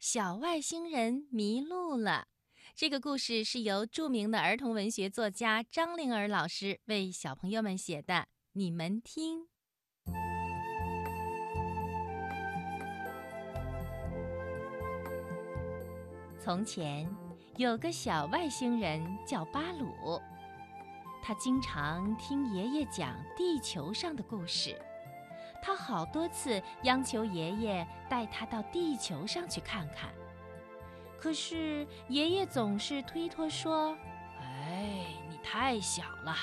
小外星人迷路了。这个故事是由著名的儿童文学作家张灵儿老师为小朋友们写的。你们听。从前有个小外星人叫巴鲁，他经常听爷爷讲地球上的故事。他好多次央求爷爷带他到地球上去看看，可是爷爷总是推脱说：“哎，你太小了，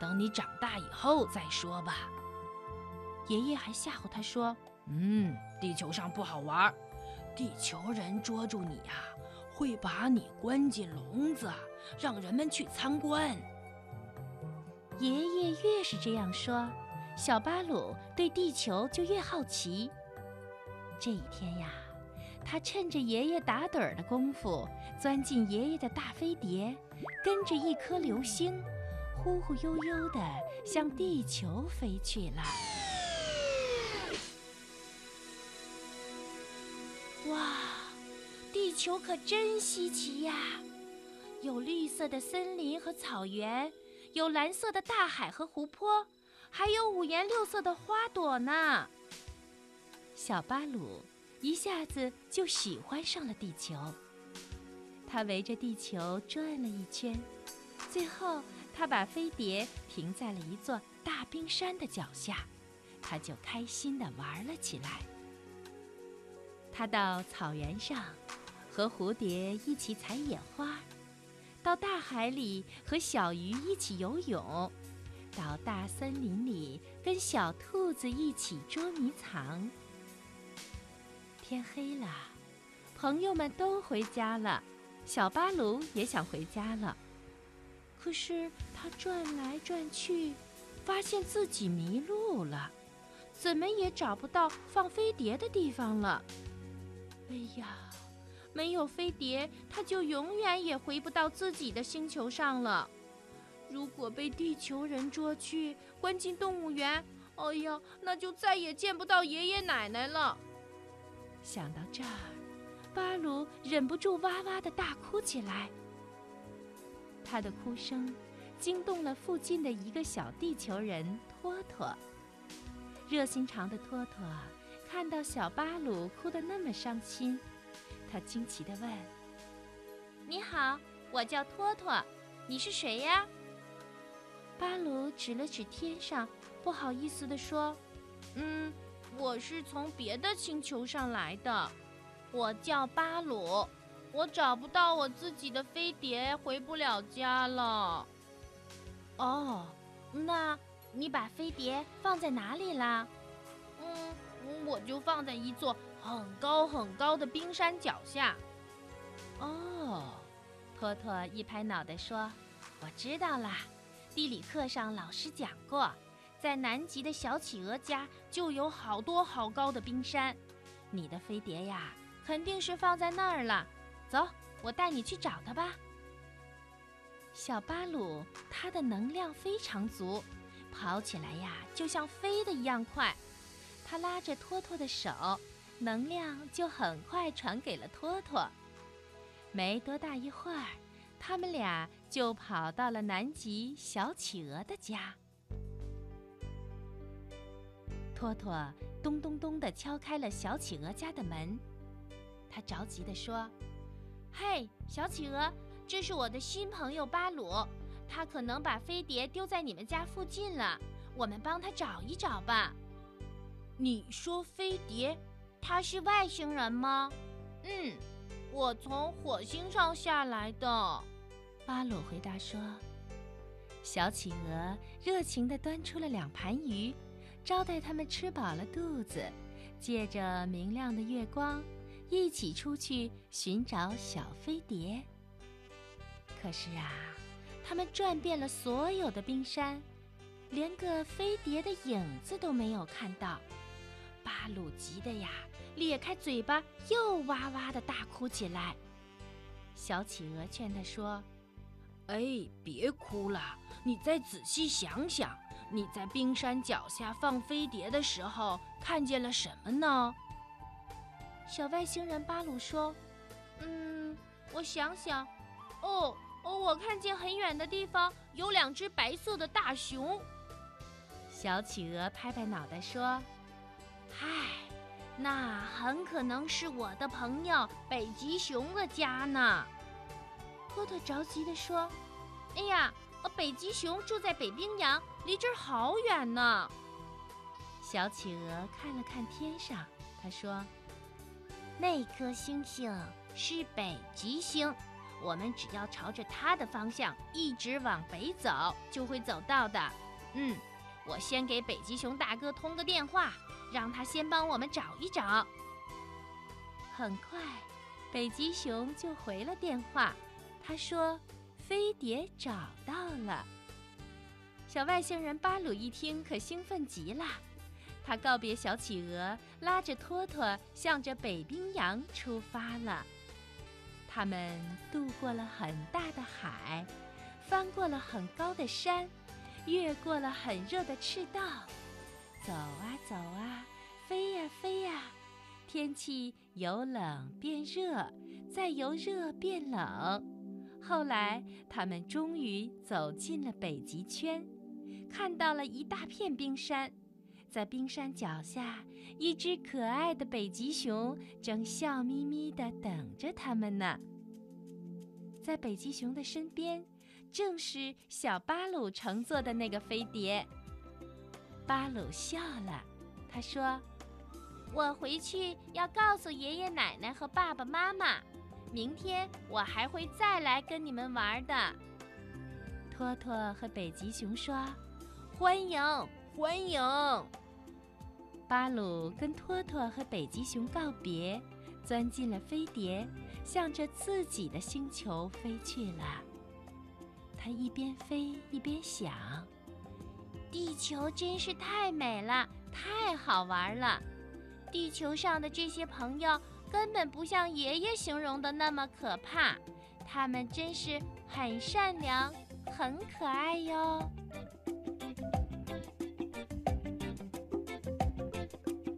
等你长大以后再说吧。”爷爷还吓唬他说：“嗯，地球上不好玩，地球人捉住你呀，会把你关进笼子，让人们去参观。”爷爷越是这样说。小巴鲁对地球就越好奇。这一天呀，他趁着爷爷打盹儿的功夫，钻进爷爷的大飞碟，跟着一颗流星，忽忽悠悠地向地球飞去了。哇，地球可真稀奇呀！有绿色的森林和草原，有蓝色的大海和湖泊。还有五颜六色的花朵呢。小巴鲁一下子就喜欢上了地球。他围着地球转了一圈，最后他把飞碟停在了一座大冰山的脚下，他就开心地玩了起来。他到草原上和蝴蝶一起采野花，到大海里和小鱼一起游泳。到大森林里跟小兔子一起捉迷藏。天黑了，朋友们都回家了，小巴鲁也想回家了。可是他转来转去，发现自己迷路了，怎么也找不到放飞碟的地方了。哎呀，没有飞碟，他就永远也回不到自己的星球上了。如果被地球人捉去关进动物园，哎呀，那就再也见不到爷爷奶奶了。想到这儿，巴鲁忍不住哇哇的大哭起来。他的哭声惊动了附近的一个小地球人托托。热心肠的托托看到小巴鲁哭得那么伤心，他惊奇地问：“你好，我叫托托，你是谁呀？”巴鲁指了指天上，不好意思地说：“嗯，我是从别的星球上来的，我叫巴鲁，我找不到我自己的飞碟，回不了家了。”哦，那你把飞碟放在哪里啦？嗯，我就放在一座很高很高的冰山脚下。哦，托托一拍脑袋说：“我知道啦。”地理课上老师讲过，在南极的小企鹅家就有好多好高的冰山。你的飞碟呀，肯定是放在那儿了。走，我带你去找它吧。小巴鲁，它的能量非常足，跑起来呀就像飞的一样快。它拉着托托的手，能量就很快传给了托托。没多大一会儿。他们俩就跑到了南极小企鹅的家。托托咚咚咚地敲开了小企鹅家的门，他着急地说：“嘿，小企鹅，这是我的新朋友巴鲁，他可能把飞碟丢在你们家附近了，我们帮他找一找吧。”你说飞碟？他是外星人吗？嗯，我从火星上下来的。巴鲁回答说：“小企鹅热情地端出了两盘鱼，招待他们吃饱了肚子，借着明亮的月光，一起出去寻找小飞碟。可是啊，他们转遍了所有的冰山，连个飞碟的影子都没有看到。巴鲁急得呀，咧开嘴巴，又哇哇地大哭起来。小企鹅劝他说。”哎，别哭了，你再仔细想想，你在冰山脚下放飞碟的时候看见了什么呢？小外星人巴鲁说：“嗯，我想想，哦哦，我看见很远的地方有两只白色的大熊。”小企鹅拍拍脑袋说：“嗨，那很可能是我的朋友北极熊的家呢。”托托着急地说：“哎呀，北极熊住在北冰洋，离这儿好远呢。”小企鹅看了看天上，他说：“那颗星星是北极星，我们只要朝着它的方向一直往北走，就会走到的。”嗯。我先给北极熊大哥通个电话，让他先帮我们找一找。很快，北极熊就回了电话，他说：“飞碟找到了。”小外星人巴鲁一听，可兴奋极了。他告别小企鹅，拉着托托，向着北冰洋出发了。他们渡过了很大的海，翻过了很高的山。越过了很热的赤道，走啊走啊，飞呀飞呀，天气由冷变热，再由热变冷。后来，他们终于走进了北极圈，看到了一大片冰山，在冰山脚下，一只可爱的北极熊正笑眯眯地等着他们呢。在北极熊的身边。正是小巴鲁乘坐的那个飞碟。巴鲁笑了，他说：“我回去要告诉爷爷奶奶和爸爸妈妈，明天我还会再来跟你们玩的。”托托和北极熊说：“欢迎，欢迎！”巴鲁跟托托和北极熊告别，钻进了飞碟，向着自己的星球飞去了。他一边飞一边想：“地球真是太美了，太好玩了。地球上的这些朋友根本不像爷爷形容的那么可怕，他们真是很善良，很可爱哟。”